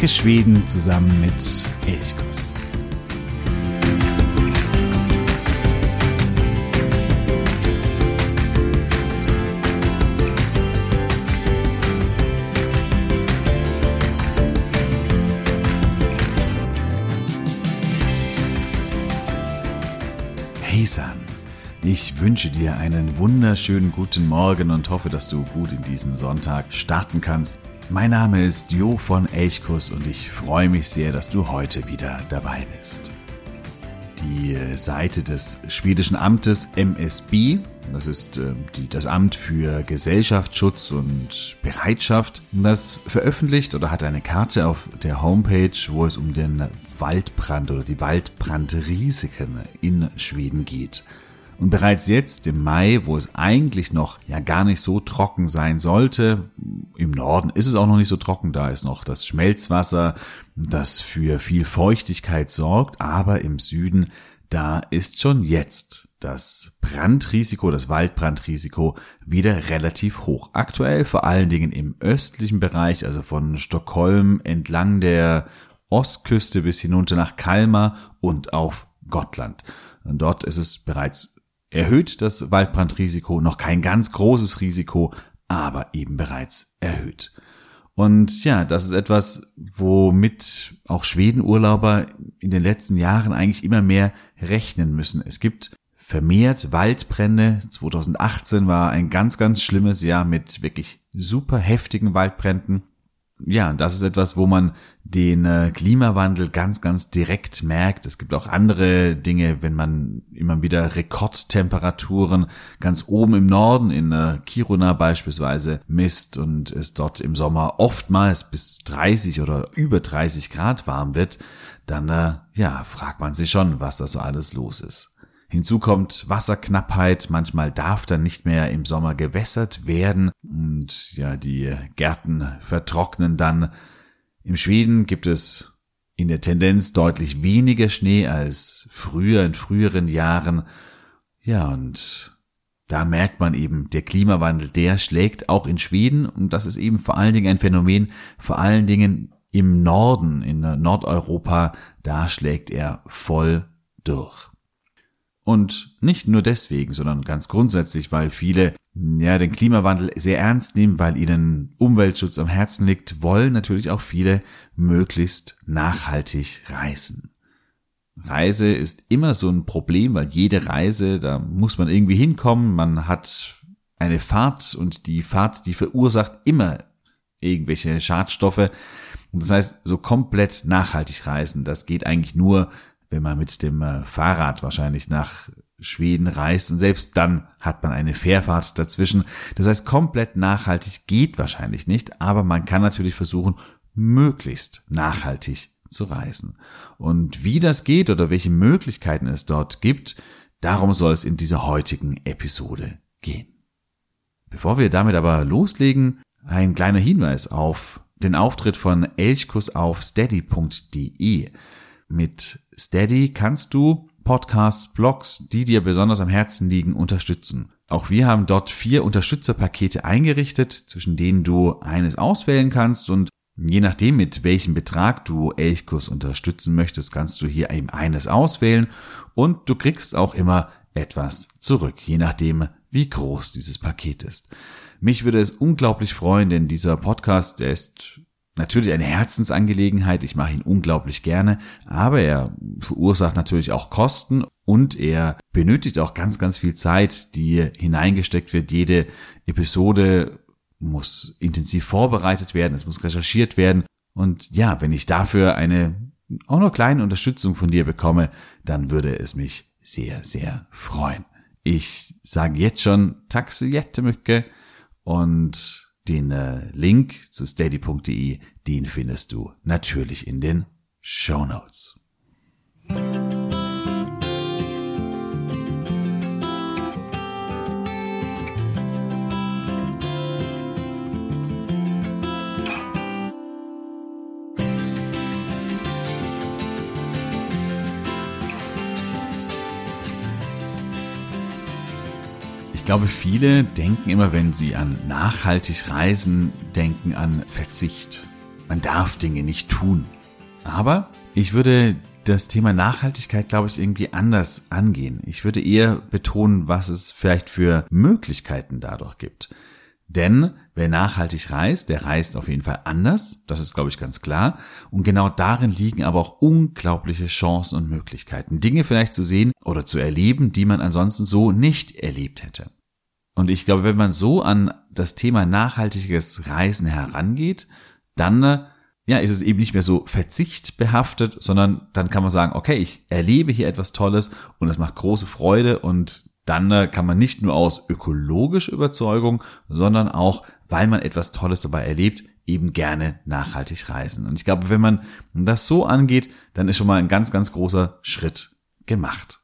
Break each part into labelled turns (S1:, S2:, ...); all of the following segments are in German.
S1: Entdecke Schweden zusammen mit Elchkuss. Heisan. Ich wünsche dir einen wunderschönen guten Morgen und hoffe, dass du gut in diesen Sonntag starten kannst. Mein Name ist Jo von Elchkus und ich freue mich sehr, dass du heute wieder dabei bist. Die Seite des schwedischen Amtes MSB, das ist äh, das Amt für Gesellschaftsschutz und Bereitschaft, das veröffentlicht oder hat eine Karte auf der Homepage, wo es um den Waldbrand oder die Waldbrandrisiken in Schweden geht. Und bereits jetzt im Mai, wo es eigentlich noch ja gar nicht so trocken sein sollte, im Norden ist es auch noch nicht so trocken, da ist noch das Schmelzwasser, das für viel Feuchtigkeit sorgt, aber im Süden, da ist schon jetzt das Brandrisiko, das Waldbrandrisiko wieder relativ hoch. Aktuell vor allen Dingen im östlichen Bereich, also von Stockholm entlang der Ostküste bis hinunter nach Kalmar und auf Gottland. Dort ist es bereits erhöht das Waldbrandrisiko, noch kein ganz großes Risiko, aber eben bereits erhöht. Und ja, das ist etwas, womit auch Schwedenurlauber in den letzten Jahren eigentlich immer mehr rechnen müssen. Es gibt vermehrt Waldbrände. 2018 war ein ganz, ganz schlimmes Jahr mit wirklich super heftigen Waldbränden ja, das ist etwas, wo man den äh, Klimawandel ganz, ganz direkt merkt. Es gibt auch andere Dinge, wenn man immer wieder Rekordtemperaturen ganz oben im Norden in äh, Kiruna beispielsweise misst und es dort im Sommer oftmals bis 30 oder über 30 Grad warm wird, dann äh, ja, fragt man sich schon, was da so alles los ist. Hinzu kommt Wasserknappheit, manchmal darf dann nicht mehr im Sommer gewässert werden und ja, die Gärten vertrocknen dann. Im Schweden gibt es in der Tendenz deutlich weniger Schnee als früher in früheren Jahren. Ja, und da merkt man eben, der Klimawandel, der schlägt auch in Schweden und das ist eben vor allen Dingen ein Phänomen, vor allen Dingen im Norden, in Nordeuropa, da schlägt er voll durch. Und nicht nur deswegen, sondern ganz grundsätzlich, weil viele ja den Klimawandel sehr ernst nehmen, weil ihnen Umweltschutz am Herzen liegt, wollen natürlich auch viele möglichst nachhaltig reisen. Reise ist immer so ein Problem, weil jede Reise, da muss man irgendwie hinkommen, man hat eine Fahrt und die Fahrt, die verursacht immer irgendwelche Schadstoffe. Das heißt, so komplett nachhaltig reisen, das geht eigentlich nur, wenn man mit dem äh, Fahrrad wahrscheinlich nach Schweden reist und selbst dann hat man eine Fährfahrt dazwischen. Das heißt, komplett nachhaltig geht wahrscheinlich nicht, aber man kann natürlich versuchen, möglichst nachhaltig zu reisen. Und wie das geht oder welche Möglichkeiten es dort gibt, darum soll es in dieser heutigen Episode gehen. Bevor wir damit aber loslegen, ein kleiner Hinweis auf den Auftritt von Elchkus auf steady.de. Mit Steady kannst du Podcasts, Blogs, die dir besonders am Herzen liegen, unterstützen. Auch wir haben dort vier Unterstützerpakete eingerichtet, zwischen denen du eines auswählen kannst und je nachdem, mit welchem Betrag du Elchkurs unterstützen möchtest, kannst du hier eben eines auswählen und du kriegst auch immer etwas zurück, je nachdem, wie groß dieses Paket ist. Mich würde es unglaublich freuen, denn dieser Podcast, der ist natürlich eine Herzensangelegenheit. Ich mache ihn unglaublich gerne, aber er verursacht natürlich auch Kosten und er benötigt auch ganz, ganz viel Zeit, die hineingesteckt wird. Jede Episode muss intensiv vorbereitet werden, es muss recherchiert werden. Und ja, wenn ich dafür eine auch nur kleine Unterstützung von dir bekomme, dann würde es mich sehr, sehr freuen. Ich sage jetzt schon Taxe Jettemücke und den äh, Link zu steady.de, den findest du natürlich in den Show Notes. Glaube, viele denken immer, wenn sie an nachhaltig reisen, denken an Verzicht. man darf Dinge nicht tun. Aber ich würde das Thema Nachhaltigkeit, glaube ich, irgendwie anders angehen. Ich würde eher betonen, was es vielleicht für Möglichkeiten dadurch gibt. Denn wer nachhaltig reist, der reist auf jeden Fall anders. Das ist, glaube ich, ganz klar. Und genau darin liegen aber auch unglaubliche Chancen und Möglichkeiten. Dinge vielleicht zu sehen oder zu erleben, die man ansonsten so nicht erlebt hätte. Und ich glaube, wenn man so an das Thema nachhaltiges Reisen herangeht, dann ja, ist es eben nicht mehr so verzichtbehaftet, sondern dann kann man sagen, okay, ich erlebe hier etwas Tolles und es macht große Freude und dann äh, kann man nicht nur aus ökologischer Überzeugung, sondern auch, weil man etwas Tolles dabei erlebt, eben gerne nachhaltig reisen. Und ich glaube, wenn man das so angeht, dann ist schon mal ein ganz, ganz großer Schritt gemacht.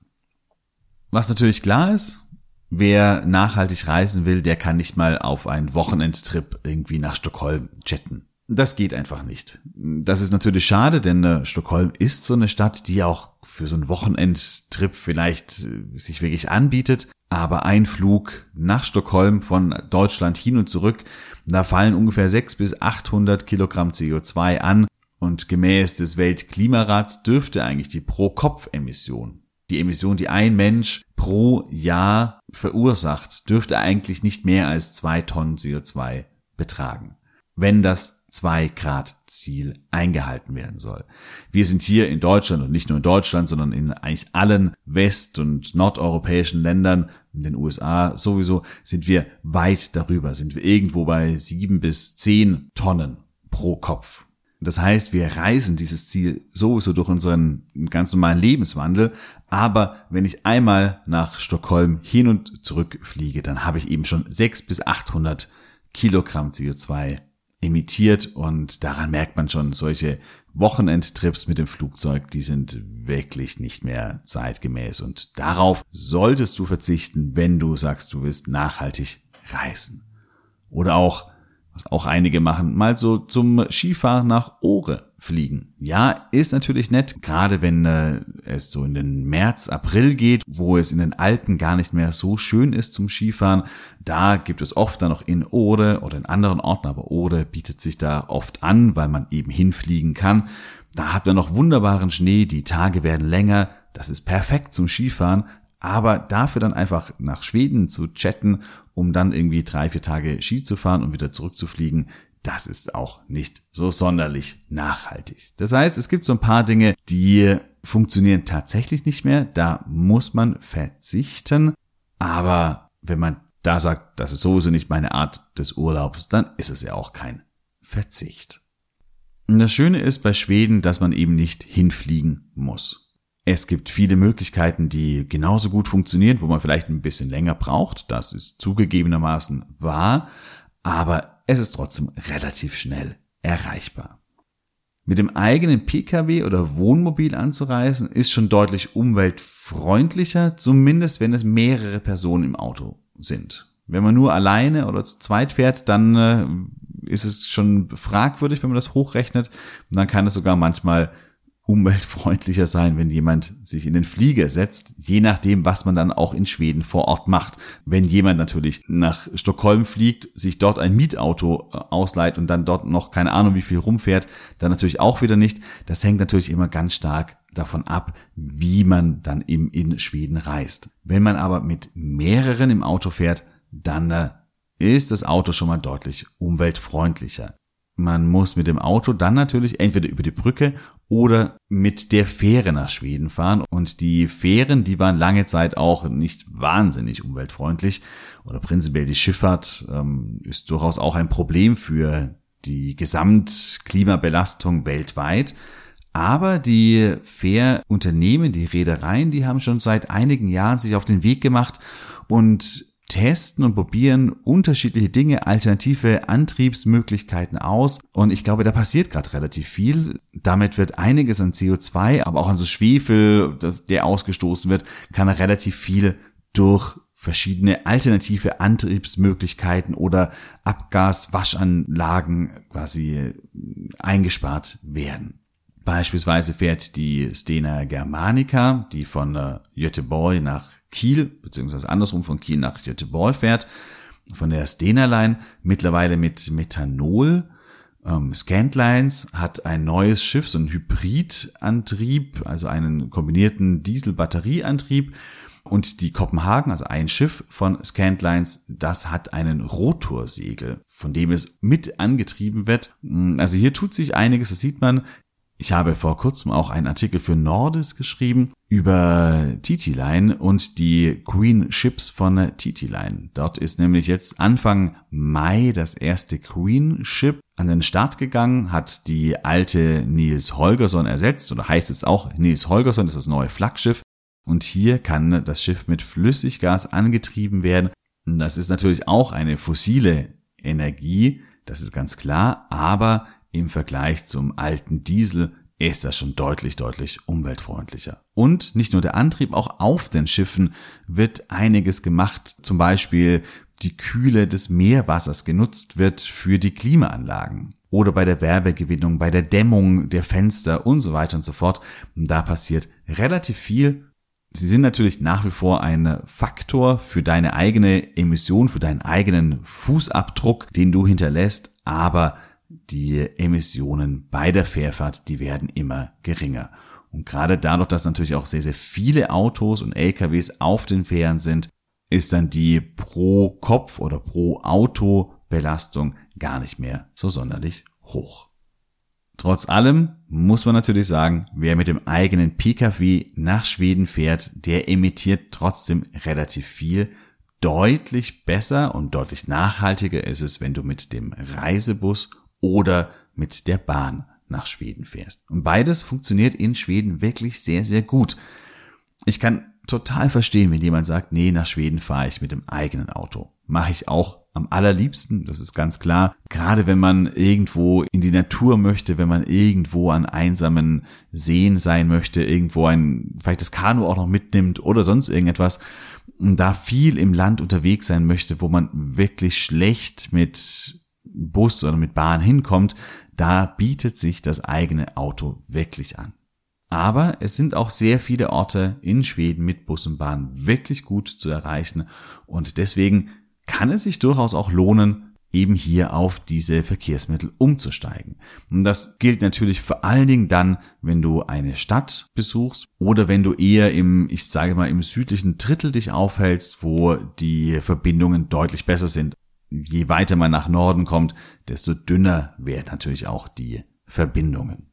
S1: Was natürlich klar ist, wer nachhaltig reisen will, der kann nicht mal auf einen Wochenendtrip irgendwie nach Stockholm jetten. Das geht einfach nicht. Das ist natürlich schade, denn äh, Stockholm ist so eine Stadt, die auch für so einen Wochenendtrip vielleicht äh, sich wirklich anbietet. Aber ein Flug nach Stockholm von Deutschland hin und zurück, da fallen ungefähr 600 bis 800 Kilogramm CO2 an. Und gemäß des Weltklimarats dürfte eigentlich die Pro-Kopf-Emission, die Emission, die ein Mensch pro Jahr verursacht, dürfte eigentlich nicht mehr als zwei Tonnen CO2 betragen. Wenn das 2 Grad Ziel eingehalten werden soll. Wir sind hier in Deutschland und nicht nur in Deutschland, sondern in eigentlich allen west- und nordeuropäischen Ländern, in den USA sowieso, sind wir weit darüber, sind wir irgendwo bei 7 bis 10 Tonnen pro Kopf. Das heißt, wir reisen dieses Ziel sowieso durch unseren ganz normalen Lebenswandel. Aber wenn ich einmal nach Stockholm hin und zurück fliege, dann habe ich eben schon 6 bis 800 Kilogramm CO2 emittiert und daran merkt man schon, solche Wochenendtrips mit dem Flugzeug, die sind wirklich nicht mehr zeitgemäß und darauf solltest du verzichten, wenn du sagst, du willst nachhaltig reisen. Oder auch, was auch einige machen, mal so zum Skifahren nach Ohre fliegen. Ja, ist natürlich nett, gerade wenn äh, es so in den März, April geht, wo es in den Alpen gar nicht mehr so schön ist zum Skifahren. Da gibt es oft dann noch in Ode oder in anderen Orten, aber Ode bietet sich da oft an, weil man eben hinfliegen kann. Da hat man noch wunderbaren Schnee, die Tage werden länger, das ist perfekt zum Skifahren, aber dafür dann einfach nach Schweden zu chatten, um dann irgendwie drei, vier Tage Ski zu fahren und wieder zurückzufliegen, das ist auch nicht so sonderlich nachhaltig. Das heißt, es gibt so ein paar Dinge, die funktionieren tatsächlich nicht mehr. Da muss man verzichten. Aber wenn man da sagt, das ist sowieso nicht meine Art des Urlaubs, dann ist es ja auch kein Verzicht. Und das Schöne ist bei Schweden, dass man eben nicht hinfliegen muss. Es gibt viele Möglichkeiten, die genauso gut funktionieren, wo man vielleicht ein bisschen länger braucht. Das ist zugegebenermaßen wahr. Aber es ist trotzdem relativ schnell erreichbar. Mit dem eigenen Pkw oder Wohnmobil anzureisen ist schon deutlich umweltfreundlicher, zumindest wenn es mehrere Personen im Auto sind. Wenn man nur alleine oder zu zweit fährt, dann äh, ist es schon fragwürdig, wenn man das hochrechnet. Und dann kann es sogar manchmal umweltfreundlicher sein, wenn jemand sich in den Flieger setzt, je nachdem, was man dann auch in Schweden vor Ort macht. Wenn jemand natürlich nach Stockholm fliegt, sich dort ein Mietauto äh, ausleiht und dann dort noch keine Ahnung wie viel rumfährt, dann natürlich auch wieder nicht. Das hängt natürlich immer ganz stark davon ab, wie man dann eben in Schweden reist. Wenn man aber mit mehreren im Auto fährt, dann äh, ist das Auto schon mal deutlich umweltfreundlicher. Man muss mit dem Auto dann natürlich entweder über die Brücke oder mit der Fähre nach Schweden fahren. Und die Fähren, die waren lange Zeit auch nicht wahnsinnig umweltfreundlich. Oder prinzipiell die Schifffahrt ähm, ist durchaus auch ein Problem für die Gesamtklimabelastung weltweit. Aber die Fährunternehmen, die Reedereien, die haben schon seit einigen Jahren sich auf den Weg gemacht und testen und probieren unterschiedliche Dinge, alternative Antriebsmöglichkeiten aus. Und ich glaube, da passiert gerade relativ viel. Damit wird einiges an CO2, aber auch an so Schwefel, der ausgestoßen wird, kann relativ viel durch verschiedene alternative Antriebsmöglichkeiten oder Abgaswaschanlagen quasi eingespart werden. Beispielsweise fährt die Stena Germanica, die von äh, Göteborg nach Kiel, beziehungsweise andersrum von Kiel nach Göteborg fährt, von der Stena Line, mittlerweile mit Methanol. Ähm, Scantlines hat ein neues Schiff, so ein Hybridantrieb, also einen kombinierten Diesel-Batterieantrieb. Und die Kopenhagen, also ein Schiff von Scantlines, das hat einen Rotorsegel, von dem es mit angetrieben wird. Also hier tut sich einiges, das sieht man. Ich habe vor kurzem auch einen Artikel für Nordis geschrieben über TT-Line und die Queen Ships von TT-Line. Dort ist nämlich jetzt Anfang Mai das erste Queen Ship an den Start gegangen, hat die alte Nils Holgersson ersetzt oder heißt es auch Nils Holgersson ist das neue Flaggschiff. Und hier kann das Schiff mit Flüssiggas angetrieben werden. Das ist natürlich auch eine fossile Energie, das ist ganz klar, aber im Vergleich zum alten Diesel ist das schon deutlich, deutlich umweltfreundlicher. Und nicht nur der Antrieb, auch auf den Schiffen wird einiges gemacht. Zum Beispiel die Kühle des Meerwassers genutzt wird für die Klimaanlagen. Oder bei der Werbegewinnung, bei der Dämmung der Fenster und so weiter und so fort. Da passiert relativ viel. Sie sind natürlich nach wie vor ein Faktor für deine eigene Emission, für deinen eigenen Fußabdruck, den du hinterlässt, aber die Emissionen bei der Fährfahrt, die werden immer geringer. Und gerade dadurch, dass natürlich auch sehr, sehr viele Autos und LKWs auf den Fähren sind, ist dann die pro Kopf oder pro Auto Belastung gar nicht mehr so sonderlich hoch. Trotz allem muss man natürlich sagen, wer mit dem eigenen Pkw nach Schweden fährt, der emittiert trotzdem relativ viel. Deutlich besser und deutlich nachhaltiger ist es, wenn du mit dem Reisebus oder mit der Bahn nach Schweden fährst. Und beides funktioniert in Schweden wirklich sehr, sehr gut. Ich kann total verstehen, wenn jemand sagt, nee, nach Schweden fahre ich mit dem eigenen Auto. Mache ich auch am allerliebsten, das ist ganz klar. Gerade wenn man irgendwo in die Natur möchte, wenn man irgendwo an einsamen Seen sein möchte, irgendwo ein, vielleicht das Kanu auch noch mitnimmt oder sonst irgendetwas, und da viel im Land unterwegs sein möchte, wo man wirklich schlecht mit Bus oder mit Bahn hinkommt, da bietet sich das eigene Auto wirklich an. Aber es sind auch sehr viele Orte in Schweden mit Bus und Bahn wirklich gut zu erreichen und deswegen kann es sich durchaus auch lohnen, eben hier auf diese Verkehrsmittel umzusteigen. Und das gilt natürlich vor allen Dingen dann, wenn du eine Stadt besuchst oder wenn du eher im, ich sage mal, im südlichen Drittel dich aufhältst, wo die Verbindungen deutlich besser sind je weiter man nach Norden kommt, desto dünner werden natürlich auch die Verbindungen.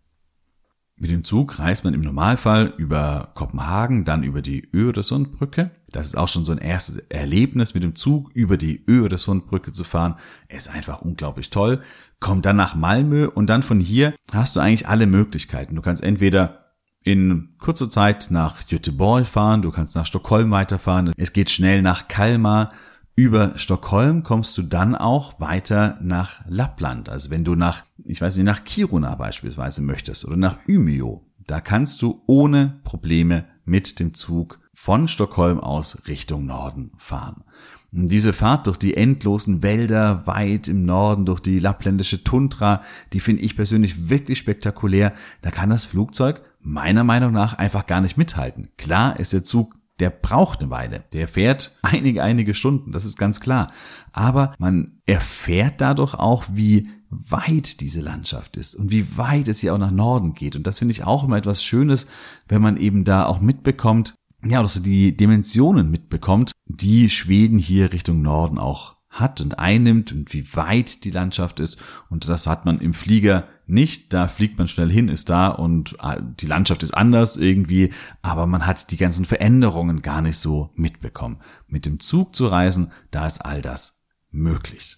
S1: Mit dem Zug reist man im Normalfall über Kopenhagen, dann über die Öresundbrücke. Das ist auch schon so ein erstes Erlebnis, mit dem Zug über die Öresundbrücke zu fahren. ist einfach unglaublich toll. Kommt dann nach Malmö und dann von hier hast du eigentlich alle Möglichkeiten. Du kannst entweder in kurzer Zeit nach Göteborg fahren, du kannst nach Stockholm weiterfahren. Es geht schnell nach Kalmar über Stockholm kommst du dann auch weiter nach Lappland. Also wenn du nach, ich weiß nicht, nach Kiruna beispielsweise möchtest oder nach Umeå, da kannst du ohne Probleme mit dem Zug von Stockholm aus Richtung Norden fahren. Und diese Fahrt durch die endlosen Wälder weit im Norden, durch die lappländische Tundra, die finde ich persönlich wirklich spektakulär. Da kann das Flugzeug meiner Meinung nach einfach gar nicht mithalten. Klar ist der Zug der braucht eine Weile. Der fährt einige, einige Stunden, das ist ganz klar. Aber man erfährt dadurch auch, wie weit diese Landschaft ist und wie weit es hier auch nach Norden geht. Und das finde ich auch immer etwas Schönes, wenn man eben da auch mitbekommt, ja, dass so die Dimensionen mitbekommt, die Schweden hier Richtung Norden auch hat und einnimmt und wie weit die Landschaft ist. Und das hat man im Flieger nicht. Da fliegt man schnell hin, ist da und ah, die Landschaft ist anders irgendwie, aber man hat die ganzen Veränderungen gar nicht so mitbekommen. Mit dem Zug zu reisen, da ist all das möglich.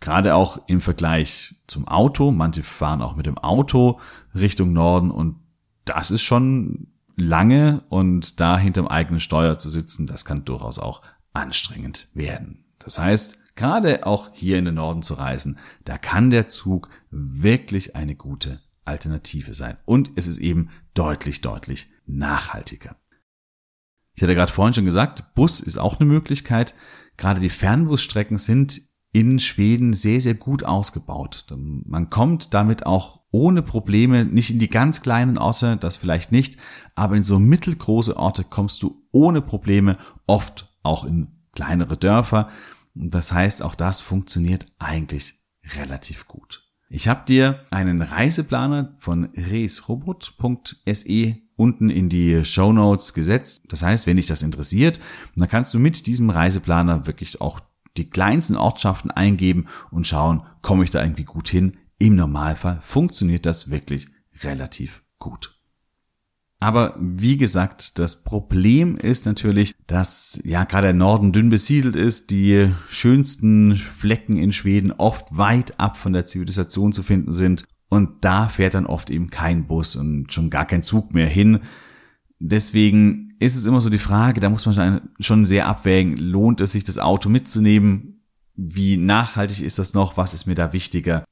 S1: Gerade auch im Vergleich zum Auto. Manche fahren auch mit dem Auto Richtung Norden und das ist schon lange und da hinterm eigenen Steuer zu sitzen, das kann durchaus auch anstrengend werden. Das heißt, gerade auch hier in den Norden zu reisen, da kann der Zug wirklich eine gute Alternative sein. Und es ist eben deutlich, deutlich nachhaltiger. Ich hatte gerade vorhin schon gesagt, Bus ist auch eine Möglichkeit. Gerade die Fernbusstrecken sind in Schweden sehr, sehr gut ausgebaut. Man kommt damit auch ohne Probleme nicht in die ganz kleinen Orte, das vielleicht nicht, aber in so mittelgroße Orte kommst du ohne Probleme oft auch in kleinere Dörfer. Das heißt, auch das funktioniert eigentlich relativ gut. Ich habe dir einen Reiseplaner von resrobot.se unten in die Show Notes gesetzt. Das heißt, wenn dich das interessiert, dann kannst du mit diesem Reiseplaner wirklich auch die kleinsten Ortschaften eingeben und schauen, komme ich da irgendwie gut hin. Im Normalfall funktioniert das wirklich relativ gut. Aber wie gesagt, das Problem ist natürlich, dass ja gerade der Norden dünn besiedelt ist, die schönsten Flecken in Schweden oft weit ab von der Zivilisation zu finden sind und da fährt dann oft eben kein Bus und schon gar kein Zug mehr hin. Deswegen ist es immer so die Frage, da muss man schon sehr abwägen, lohnt es sich das Auto mitzunehmen? Wie nachhaltig ist das noch? Was ist mir da wichtiger?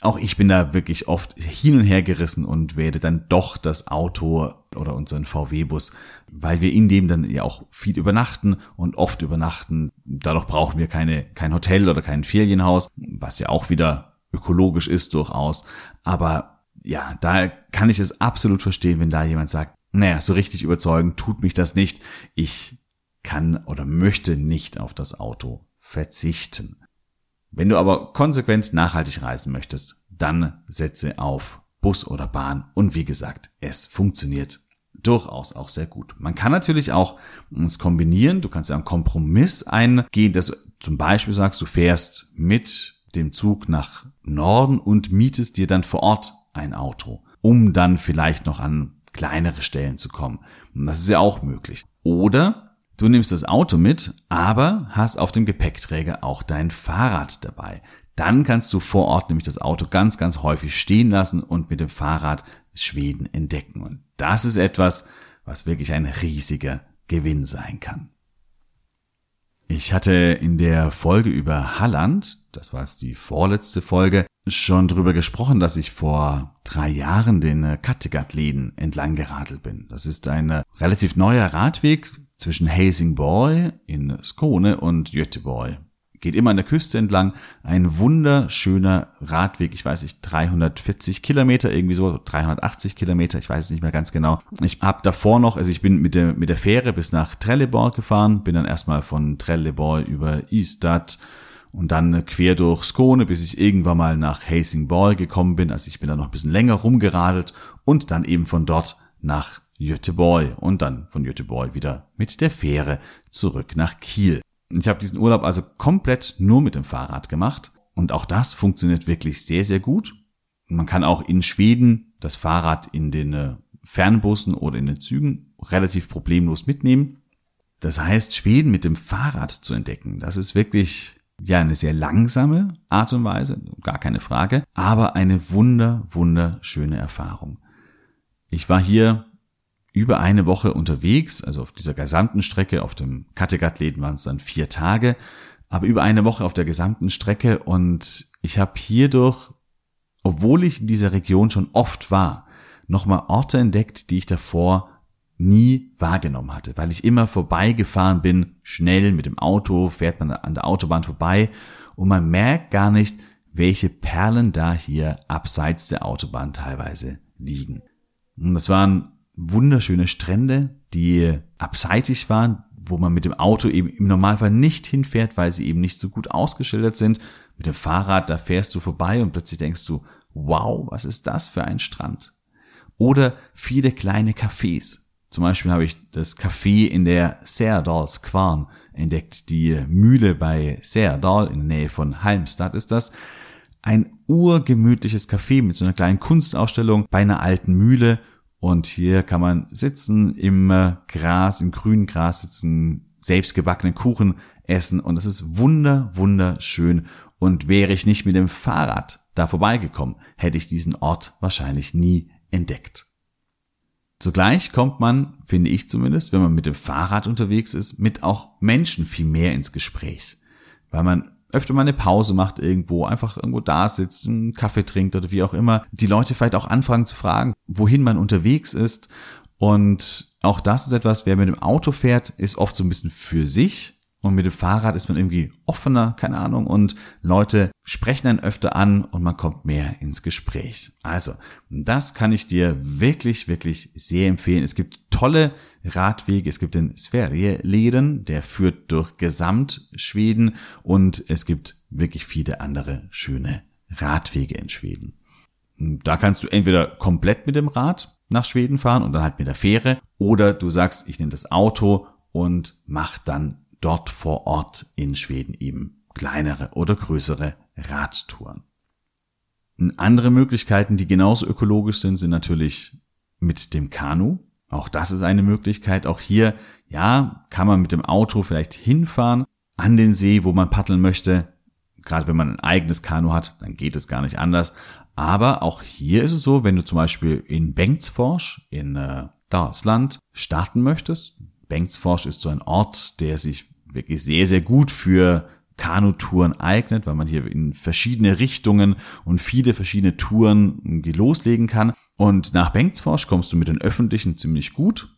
S1: Auch ich bin da wirklich oft hin und her gerissen und werde dann doch das Auto oder unseren VW-Bus, weil wir in dem dann ja auch viel übernachten und oft übernachten. Dadurch brauchen wir keine, kein Hotel oder kein Ferienhaus, was ja auch wieder ökologisch ist durchaus. Aber ja, da kann ich es absolut verstehen, wenn da jemand sagt, naja, so richtig überzeugen tut mich das nicht. Ich kann oder möchte nicht auf das Auto verzichten. Wenn du aber konsequent nachhaltig reisen möchtest, dann setze auf Bus oder Bahn und wie gesagt, es funktioniert durchaus auch sehr gut. Man kann natürlich auch es kombinieren, du kannst ja einen Kompromiss eingehen, dass du zum Beispiel sagst, du fährst mit dem Zug nach Norden und mietest dir dann vor Ort ein Auto, um dann vielleicht noch an kleinere Stellen zu kommen. Und das ist ja auch möglich. Oder Du nimmst das Auto mit, aber hast auf dem Gepäckträger auch dein Fahrrad dabei. Dann kannst du vor Ort nämlich das Auto ganz, ganz häufig stehen lassen und mit dem Fahrrad Schweden entdecken. Und das ist etwas, was wirklich ein riesiger Gewinn sein kann. Ich hatte in der Folge über Halland, das war jetzt die vorletzte Folge, schon drüber gesprochen, dass ich vor drei Jahren den Kattegat-Läden entlang geradelt bin. Das ist ein relativ neuer Radweg, zwischen Helsingborg in Skåne und Göteborg. Geht immer an der Küste entlang. Ein wunderschöner Radweg. Ich weiß nicht, 340 Kilometer, irgendwie so, 380 Kilometer, ich weiß es nicht mehr ganz genau. Ich habe davor noch, also ich bin mit der, mit der Fähre bis nach Trelleborg gefahren, bin dann erstmal von Trelleborg über Ystad und dann quer durch Skåne, bis ich irgendwann mal nach Helsingborg gekommen bin. Also ich bin dann noch ein bisschen länger rumgeradelt und dann eben von dort nach Göteborg und dann von Göteborg wieder mit der Fähre zurück nach Kiel. Ich habe diesen Urlaub also komplett nur mit dem Fahrrad gemacht und auch das funktioniert wirklich sehr, sehr gut. Man kann auch in Schweden das Fahrrad in den äh, Fernbussen oder in den Zügen relativ problemlos mitnehmen. Das heißt, Schweden mit dem Fahrrad zu entdecken, das ist wirklich ja eine sehr langsame Art und Weise, gar keine Frage, aber eine wunder, wunderschöne Erfahrung. Ich war hier über eine Woche unterwegs, also auf dieser gesamten Strecke, auf dem Kattegat-Läden waren es dann vier Tage, aber über eine Woche auf der gesamten Strecke und ich habe hierdurch, obwohl ich in dieser Region schon oft war, nochmal Orte entdeckt, die ich davor nie wahrgenommen hatte, weil ich immer vorbeigefahren bin, schnell mit dem Auto, fährt man an der Autobahn vorbei und man merkt gar nicht, welche Perlen da hier abseits der Autobahn teilweise liegen. Und das waren wunderschöne Strände, die abseitig waren, wo man mit dem Auto eben im Normalfall nicht hinfährt, weil sie eben nicht so gut ausgeschildert sind. Mit dem Fahrrad, da fährst du vorbei und plötzlich denkst du, wow, was ist das für ein Strand? Oder viele kleine Cafés. Zum Beispiel habe ich das Café in der Serdalsquarn entdeckt. Die Mühle bei Serdal in der Nähe von Halmstad ist das. Ein urgemütliches Café mit so einer kleinen Kunstausstellung bei einer alten Mühle und hier kann man sitzen im äh, Gras, im grünen Gras sitzen, selbstgebackenen Kuchen essen und es ist wunder, wunderschön. Und wäre ich nicht mit dem Fahrrad da vorbeigekommen, hätte ich diesen Ort wahrscheinlich nie entdeckt. Zugleich kommt man, finde ich zumindest, wenn man mit dem Fahrrad unterwegs ist, mit auch Menschen viel mehr ins Gespräch, weil man öfter mal eine Pause macht irgendwo, einfach irgendwo da sitzt, einen Kaffee trinkt oder wie auch immer, die Leute vielleicht auch anfangen zu fragen, wohin man unterwegs ist. Und auch das ist etwas, wer mit dem Auto fährt, ist oft so ein bisschen für sich und mit dem Fahrrad ist man irgendwie offener, keine Ahnung, und Leute sprechen einen öfter an und man kommt mehr ins Gespräch. Also, das kann ich dir wirklich, wirklich sehr empfehlen. Es gibt tolle Radwege. Es gibt den Sverige-Leden, der führt durch Gesamtschweden und es gibt wirklich viele andere schöne Radwege in Schweden. Da kannst du entweder komplett mit dem Rad nach Schweden fahren und dann halt mit der Fähre oder du sagst, ich nehme das Auto und mach dann dort vor Ort in Schweden eben kleinere oder größere Radtouren. Andere Möglichkeiten, die genauso ökologisch sind, sind natürlich mit dem Kanu. Auch das ist eine Möglichkeit. Auch hier, ja, kann man mit dem Auto vielleicht hinfahren an den See, wo man paddeln möchte. Gerade wenn man ein eigenes Kanu hat, dann geht es gar nicht anders. Aber auch hier ist es so, wenn du zum Beispiel in Bengtsfors in äh, Dalsland starten möchtest. Bengtsfors ist so ein Ort, der sich wirklich sehr, sehr gut für Kanutouren eignet, weil man hier in verschiedene Richtungen und viele verschiedene Touren loslegen kann. Und nach Bengtsfors kommst du mit den Öffentlichen ziemlich gut.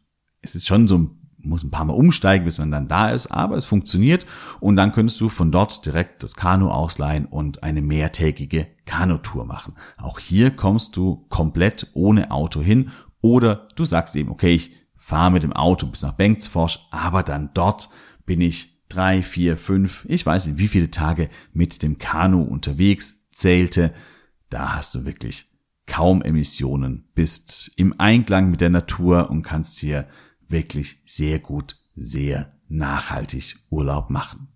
S1: Es ist schon so, muss ein paar Mal umsteigen, bis man dann da ist, aber es funktioniert. Und dann könntest du von dort direkt das Kanu ausleihen und eine mehrtägige Kanutour machen. Auch hier kommst du komplett ohne Auto hin. Oder du sagst eben, okay, ich fahre mit dem Auto bis nach Bengtsfors, aber dann dort bin ich drei, vier, fünf, ich weiß nicht wie viele Tage mit dem Kanu unterwegs, zählte, da hast du wirklich kaum Emissionen, bist im Einklang mit der Natur und kannst hier wirklich sehr gut, sehr nachhaltig Urlaub machen.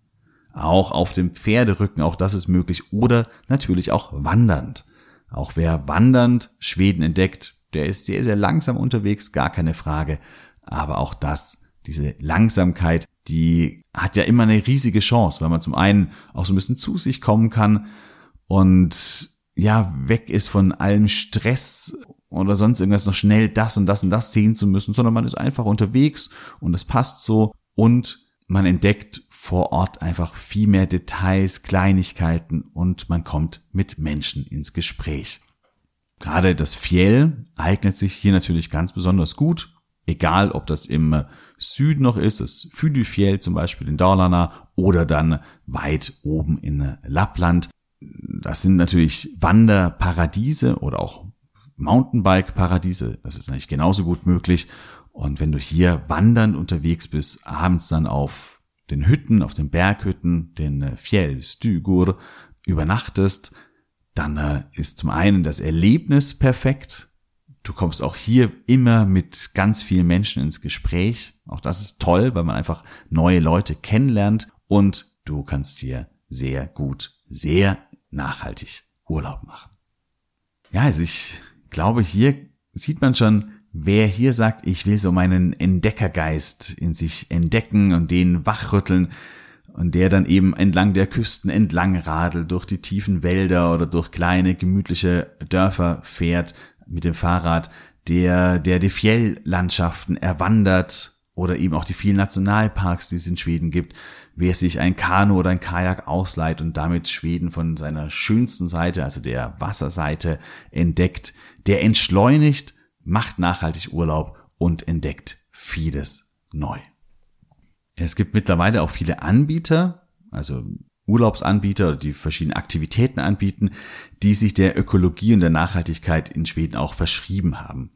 S1: Auch auf dem Pferderücken, auch das ist möglich, oder natürlich auch wandernd. Auch wer wandernd Schweden entdeckt, der ist sehr, sehr langsam unterwegs, gar keine Frage. Aber auch das, diese Langsamkeit, die hat ja immer eine riesige Chance, weil man zum einen auch so ein bisschen zu sich kommen kann und ja, weg ist von allem Stress oder sonst irgendwas noch schnell das und das und das sehen zu müssen, sondern man ist einfach unterwegs und es passt so und man entdeckt vor Ort einfach viel mehr Details, Kleinigkeiten und man kommt mit Menschen ins Gespräch. Gerade das Fjell eignet sich hier natürlich ganz besonders gut, egal ob das im Süden noch ist, das Fydufjell zum Beispiel in Dalarna oder dann weit oben in Lappland. Das sind natürlich Wanderparadiese oder auch Mountainbike-Paradiese. Das ist natürlich genauso gut möglich. Und wenn du hier wandernd unterwegs bist, abends dann auf den Hütten, auf den Berghütten, den Fjell Stügur übernachtest, dann äh, ist zum einen das Erlebnis perfekt, Du kommst auch hier immer mit ganz vielen Menschen ins Gespräch. Auch das ist toll, weil man einfach neue Leute kennenlernt und du kannst hier sehr gut, sehr nachhaltig Urlaub machen. Ja, also ich glaube, hier sieht man schon, wer hier sagt, ich will so meinen Entdeckergeist in sich entdecken und den wachrütteln und der dann eben entlang der Küsten entlang radelt, durch die tiefen Wälder oder durch kleine gemütliche Dörfer fährt, mit dem Fahrrad, der, der die Fjelllandschaften erwandert oder eben auch die vielen Nationalparks, die es in Schweden gibt, wer sich ein Kanu oder ein Kajak ausleiht und damit Schweden von seiner schönsten Seite, also der Wasserseite, entdeckt, der entschleunigt, macht nachhaltig Urlaub und entdeckt vieles neu. Es gibt mittlerweile auch viele Anbieter, also Urlaubsanbieter, die verschiedene Aktivitäten anbieten, die sich der Ökologie und der Nachhaltigkeit in Schweden auch verschrieben haben.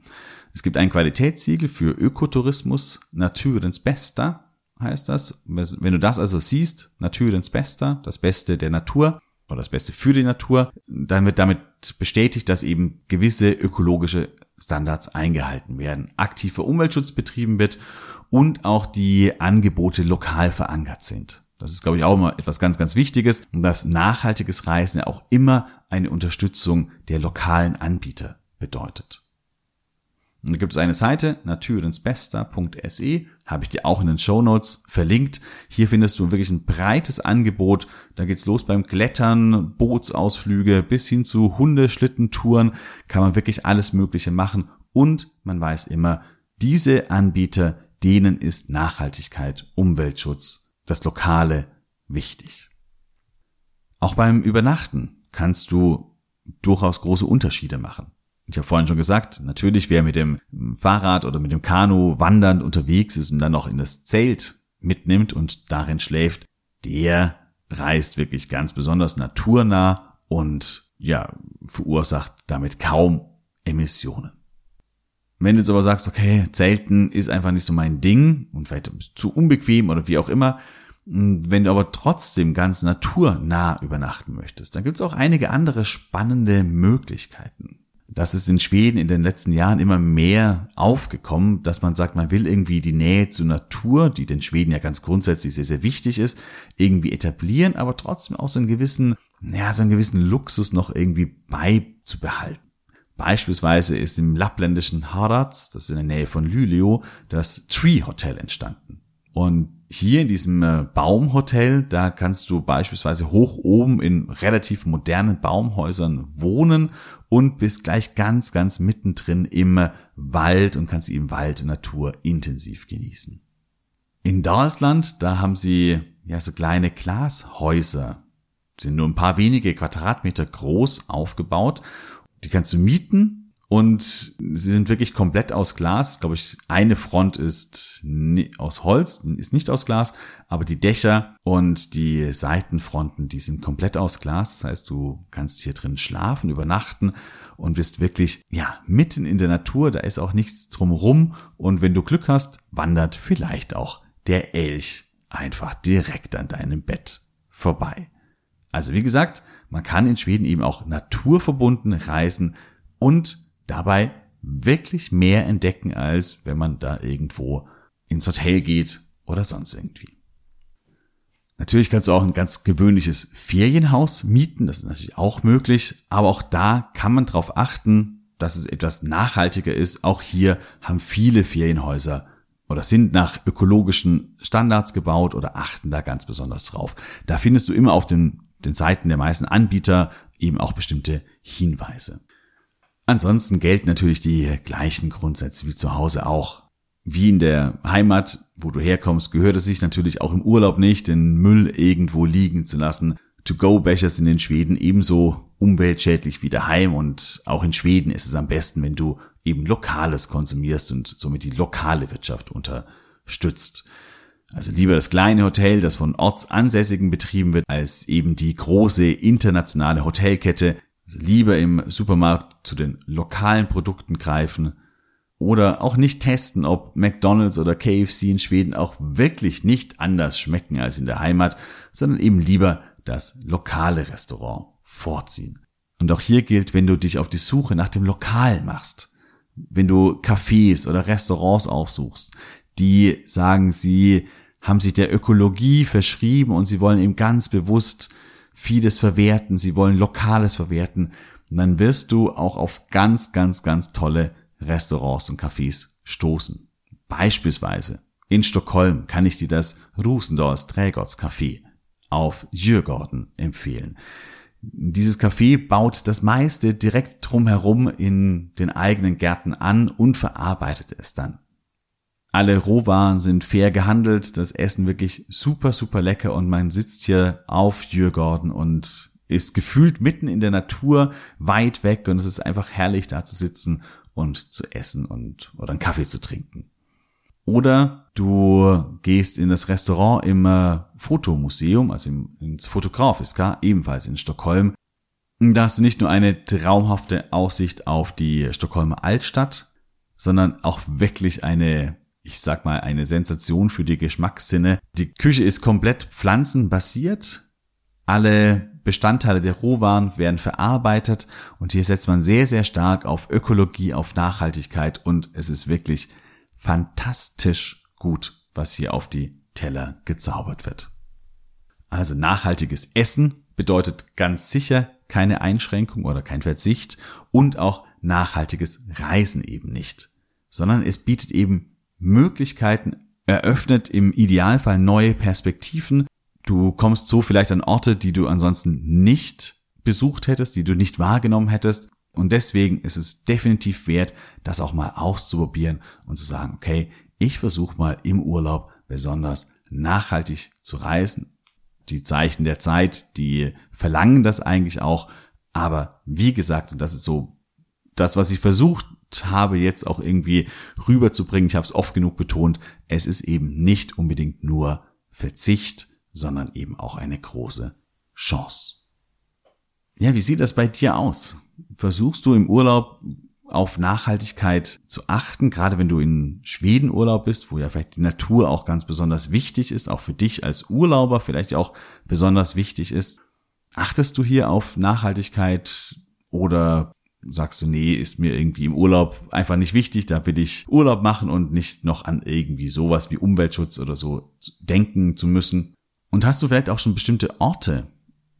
S1: Es gibt ein Qualitätssiegel für Ökotourismus, Naturens Besta heißt das. Wenn du das also siehst, Naturens Besta, das Beste der Natur oder das Beste für die Natur, dann wird damit bestätigt, dass eben gewisse ökologische Standards eingehalten werden, aktiver Umweltschutz betrieben wird und auch die Angebote lokal verankert sind. Das ist, glaube ich, auch immer etwas ganz, ganz Wichtiges, dass nachhaltiges Reisen ja auch immer eine Unterstützung der lokalen Anbieter bedeutet. Und da gibt es eine Seite, naturensbester.se, habe ich dir auch in den Show Notes verlinkt. Hier findest du wirklich ein breites Angebot. Da geht's los beim Klettern, Bootsausflüge bis hin zu Hundeschlittentouren. Kann man wirklich alles Mögliche machen. Und man weiß immer, diese Anbieter, denen ist Nachhaltigkeit, Umweltschutz das Lokale wichtig. Auch beim Übernachten kannst du durchaus große Unterschiede machen. Ich habe vorhin schon gesagt, natürlich wer mit dem Fahrrad oder mit dem Kanu wandernd unterwegs ist und dann noch in das Zelt mitnimmt und darin schläft, der reist wirklich ganz besonders naturnah und ja, verursacht damit kaum Emissionen. Wenn du jetzt aber sagst, okay, Zelten ist einfach nicht so mein Ding und vielleicht zu unbequem oder wie auch immer, Wenn du aber trotzdem ganz naturnah übernachten möchtest, dann gibt es auch einige andere spannende Möglichkeiten. Das ist in Schweden in den letzten Jahren immer mehr aufgekommen, dass man sagt, man will irgendwie die Nähe zur Natur, die den Schweden ja ganz grundsätzlich sehr, sehr wichtig ist, irgendwie etablieren, aber trotzdem auch so einen gewissen, ja, so einen gewissen Luxus noch irgendwie beizubehalten. Beispielsweise ist im lappländischen Harads, das ist in der Nähe von Luleå, das Tree Hotel entstanden. Und hier in diesem äh, Baumhotel, da kannst du beispielsweise hoch oben in relativ modernen Baumhäusern wohnen und bist gleich ganz, ganz mittendrin im Wald und kannst eben Wald und Natur intensiv genießen. In Deutschland, da haben sie ja so kleine Glashäuser, sind nur ein paar wenige Quadratmeter groß aufgebaut. Die kannst du mieten und sie sind wirklich komplett aus Glas. Glaube ich, eine Front ist aus Holz, ist nicht aus Glas, aber die Dächer und die Seitenfronten, die sind komplett aus Glas. Das heißt, du kannst hier drin schlafen, übernachten und bist wirklich, ja, mitten in der Natur. Da ist auch nichts drumrum. Und wenn du Glück hast, wandert vielleicht auch der Elch einfach direkt an deinem Bett vorbei. Also wie gesagt, man kann in Schweden eben auch naturverbunden reisen und dabei wirklich mehr entdecken, als wenn man da irgendwo ins Hotel geht oder sonst irgendwie. Natürlich kannst du auch ein ganz gewöhnliches Ferienhaus mieten, das ist natürlich auch möglich, aber auch da kann man darauf achten, dass es etwas nachhaltiger ist. Auch hier haben viele Ferienhäuser oder sind nach ökologischen Standards gebaut oder achten da ganz besonders drauf. Da findest du immer auf den, den Seiten der meisten Anbieter eben auch bestimmte Hinweise. Ansonsten gelten natürlich die gleichen Grundsätze wie zu Hause auch. Wie in der Heimat, wo du herkommst, gehört es sich natürlich auch im Urlaub nicht, den Müll irgendwo liegen zu lassen. To-Go-Becher sind in Schweden ebenso umweltschädlich wie daheim und auch in Schweden ist es am besten, wenn du eben Lokales konsumierst und somit die lokale Wirtschaft unterstützt. Also lieber das kleine Hotel, das von Ortsansässigen betrieben wird, als eben die große internationale Hotelkette, also lieber im Supermarkt zu den lokalen Produkten greifen oder auch nicht testen, ob McDonald's oder KFC in Schweden auch wirklich nicht anders schmecken als in der Heimat, sondern eben lieber das lokale Restaurant vorziehen. Und auch hier gilt, wenn du dich auf die Suche nach dem Lokal machst, wenn du Cafés oder Restaurants aufsuchst, die sagen, sie haben sich der Ökologie verschrieben und sie wollen eben ganz bewusst vieles verwerten, sie wollen Lokales verwerten, und dann wirst du auch auf ganz, ganz, ganz tolle Restaurants und Cafés stoßen. Beispielsweise in Stockholm kann ich dir das Rusendals Trägotts auf Djurgården empfehlen. Dieses Café baut das meiste direkt drumherum in den eigenen Gärten an und verarbeitet es dann. Alle Rohwaren sind fair gehandelt, das Essen wirklich super, super lecker und man sitzt hier auf Djurgården und ist gefühlt mitten in der Natur, weit weg und es ist einfach herrlich da zu sitzen und zu essen und oder einen Kaffee zu trinken. Oder du gehst in das Restaurant im äh, Fotomuseum, also im, ins Fotografiska, ebenfalls in Stockholm. Da hast du nicht nur eine traumhafte Aussicht auf die Stockholmer Altstadt, sondern auch wirklich eine ich sag mal, eine Sensation für die Geschmackssinne. Die Küche ist komplett pflanzenbasiert. Alle Bestandteile der Rohwaren werden verarbeitet und hier setzt man sehr, sehr stark auf Ökologie, auf Nachhaltigkeit und es ist wirklich fantastisch gut, was hier auf die Teller gezaubert wird. Also nachhaltiges Essen bedeutet ganz sicher keine Einschränkung oder kein Verzicht und auch nachhaltiges Reisen eben nicht, sondern es bietet eben Möglichkeiten, eröffnet im Idealfall neue Perspektiven. Du kommst so vielleicht an Orte, die du ansonsten nicht besucht hättest, die du nicht wahrgenommen hättest. Und deswegen ist es definitiv wert, das auch mal auszuprobieren und zu sagen, okay, ich versuche mal im Urlaub besonders nachhaltig zu reisen. Die Zeichen der Zeit, die verlangen das eigentlich auch. Aber wie gesagt, und das ist so das, was ich versucht habe, jetzt auch irgendwie rüberzubringen. Ich habe es oft genug betont, es ist eben nicht unbedingt nur Verzicht, sondern eben auch eine große Chance. Ja, wie sieht das bei dir aus? Versuchst du im Urlaub auf Nachhaltigkeit zu achten, gerade wenn du in Schweden Urlaub bist, wo ja vielleicht die Natur auch ganz besonders wichtig ist, auch für dich als Urlauber vielleicht auch besonders wichtig ist. Achtest du hier auf Nachhaltigkeit oder sagst du, nee, ist mir irgendwie im Urlaub einfach nicht wichtig, da will ich Urlaub machen und nicht noch an irgendwie sowas wie Umweltschutz oder so denken zu müssen. Und hast du vielleicht auch schon bestimmte Orte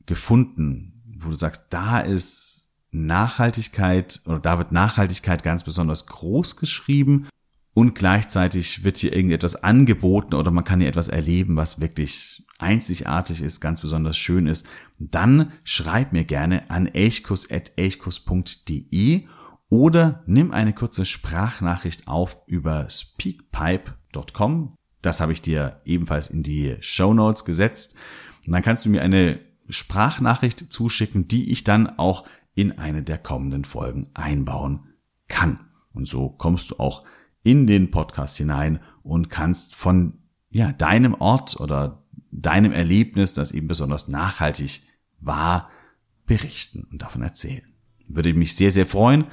S1: gefunden, wo du sagst, da ist Nachhaltigkeit oder da wird Nachhaltigkeit ganz besonders groß geschrieben und gleichzeitig wird hier irgendetwas angeboten oder man kann hier etwas erleben, was wirklich einzigartig ist, ganz besonders schön ist, dann schreib mir gerne an elchkus.elchkus.de oder nimm eine kurze Sprachnachricht auf über speakpipe.com. Das habe ich dir ebenfalls in die Show Notes gesetzt. Und dann kannst du mir eine Sprachnachricht zuschicken, die ich dann auch in eine der kommenden Folgen einbauen kann. Und so kommst du auch in den Podcast hinein und kannst von ja, deinem Ort oder deinem Erlebnis, das eben besonders nachhaltig war, berichten und davon erzählen. Würde mich sehr, sehr freuen.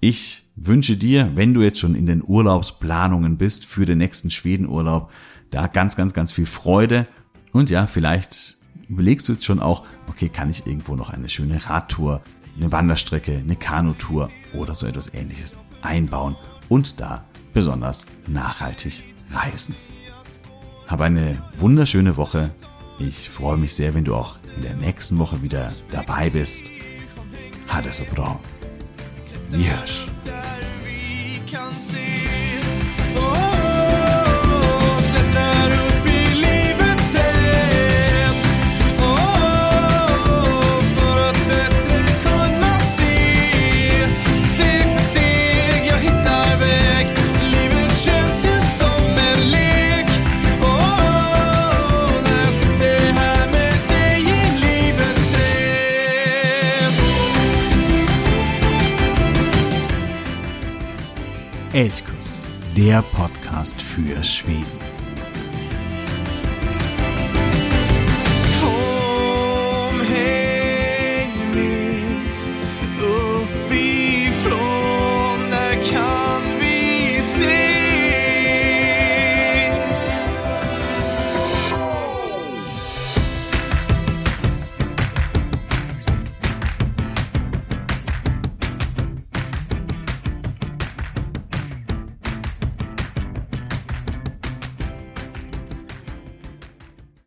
S1: Ich wünsche dir, wenn du jetzt schon in den Urlaubsplanungen bist für den nächsten Schwedenurlaub, da ganz, ganz, ganz viel Freude. Und ja, vielleicht überlegst du jetzt schon auch, okay, kann ich irgendwo noch eine schöne Radtour, eine Wanderstrecke, eine Kanutour oder so etwas ähnliches einbauen und da besonders nachhaltig reisen. Hab eine wunderschöne Woche. Ich freue mich sehr, wenn du auch in der nächsten Woche wieder dabei bist. Ha det så skøre smil.